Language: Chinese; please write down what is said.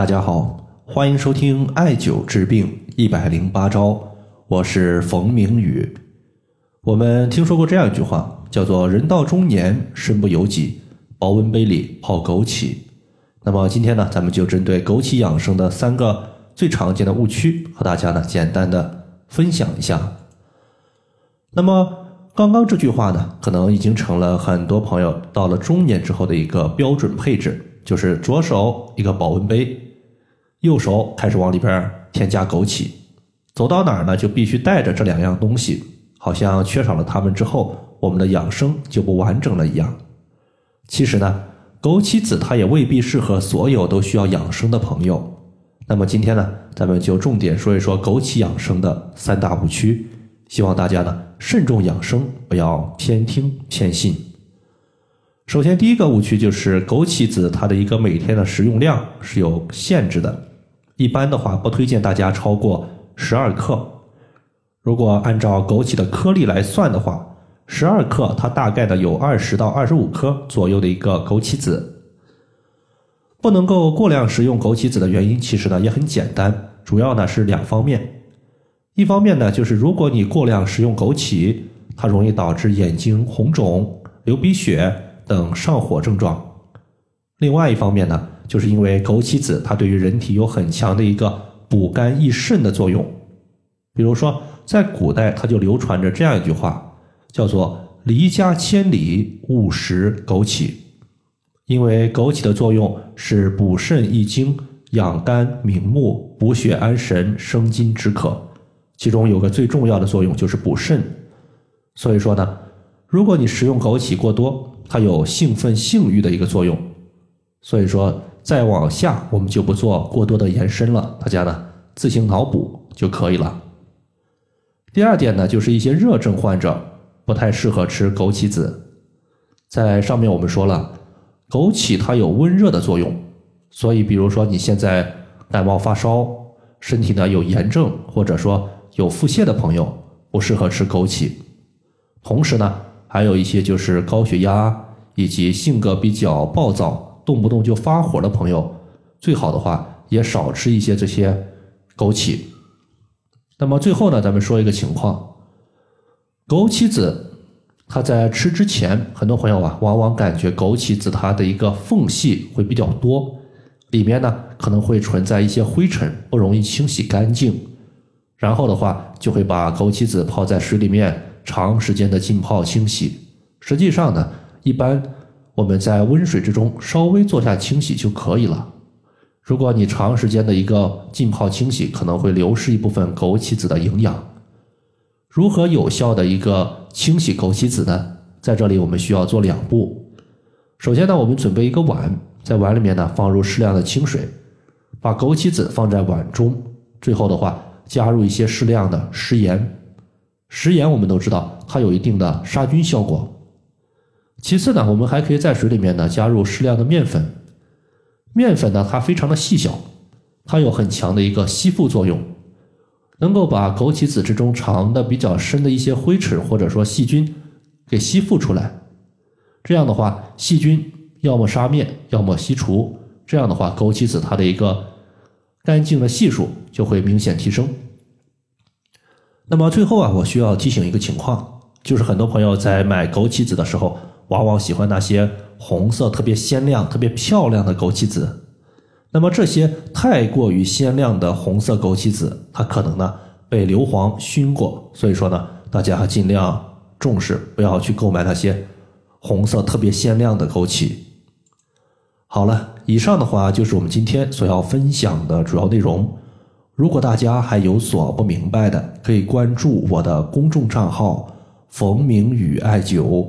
大家好，欢迎收听艾灸治病一百零八招，我是冯明宇。我们听说过这样一句话，叫做“人到中年，身不由己，保温杯里泡枸杞”。那么今天呢，咱们就针对枸杞养生的三个最常见的误区，和大家呢简单的分享一下。那么刚刚这句话呢，可能已经成了很多朋友到了中年之后的一个标准配置。就是左手一个保温杯，右手开始往里边添加枸杞，走到哪儿呢就必须带着这两样东西，好像缺少了它们之后，我们的养生就不完整了一样。其实呢，枸杞子它也未必适合所有都需要养生的朋友。那么今天呢，咱们就重点说一说枸杞养生的三大误区，希望大家呢慎重养生，不要偏听偏信。首先，第一个误区就是枸杞子它的一个每天的食用量是有限制的，一般的话不推荐大家超过十二克。如果按照枸杞的颗粒来算的话，十二克它大概的有二十到二十五颗左右的一个枸杞子。不能够过量食用枸杞子的原因，其实呢也很简单，主要呢是两方面。一方面呢就是如果你过量食用枸杞，它容易导致眼睛红肿、流鼻血。等上火症状。另外一方面呢，就是因为枸杞子它对于人体有很强的一个补肝益肾的作用。比如说，在古代它就流传着这样一句话，叫做“离家千里，勿食枸杞”。因为枸杞的作用是补肾益精、养肝明目、补血安神、生津止渴，其中有个最重要的作用就是补肾。所以说呢，如果你食用枸杞过多，它有兴奋性欲的一个作用，所以说再往下我们就不做过多的延伸了，大家呢自行脑补就可以了。第二点呢，就是一些热症患者不太适合吃枸杞子，在上面我们说了，枸杞它有温热的作用，所以比如说你现在感冒发烧，身体呢有炎症或者说有腹泻的朋友，不适合吃枸杞，同时呢。还有一些就是高血压以及性格比较暴躁、动不动就发火的朋友，最好的话也少吃一些这些枸杞。那么最后呢，咱们说一个情况：枸杞子它在吃之前，很多朋友啊，往往感觉枸杞子它的一个缝隙会比较多，里面呢可能会存在一些灰尘，不容易清洗干净。然后的话，就会把枸杞子泡在水里面。长时间的浸泡清洗，实际上呢，一般我们在温水之中稍微做下清洗就可以了。如果你长时间的一个浸泡清洗，可能会流失一部分枸杞子的营养。如何有效的一个清洗枸杞子呢？在这里我们需要做两步。首先呢，我们准备一个碗，在碗里面呢放入适量的清水，把枸杞子放在碗中，最后的话加入一些适量的食盐。食盐我们都知道，它有一定的杀菌效果。其次呢，我们还可以在水里面呢加入适量的面粉。面粉呢，它非常的细小，它有很强的一个吸附作用，能够把枸杞子之中藏的比较深的一些灰尘或者说细菌给吸附出来。这样的话，细菌要么杀灭，要么吸除。这样的话，枸杞子它的一个干净的系数就会明显提升。那么最后啊，我需要提醒一个情况，就是很多朋友在买枸杞子的时候，往往喜欢那些红色特别鲜亮、特别漂亮的枸杞子。那么这些太过于鲜亮的红色枸杞子，它可能呢被硫磺熏过，所以说呢，大家尽量重视，不要去购买那些红色特别鲜亮的枸杞。好了，以上的话就是我们今天所要分享的主要内容。如果大家还有所不明白的，可以关注我的公众账号“冯明宇艾灸”，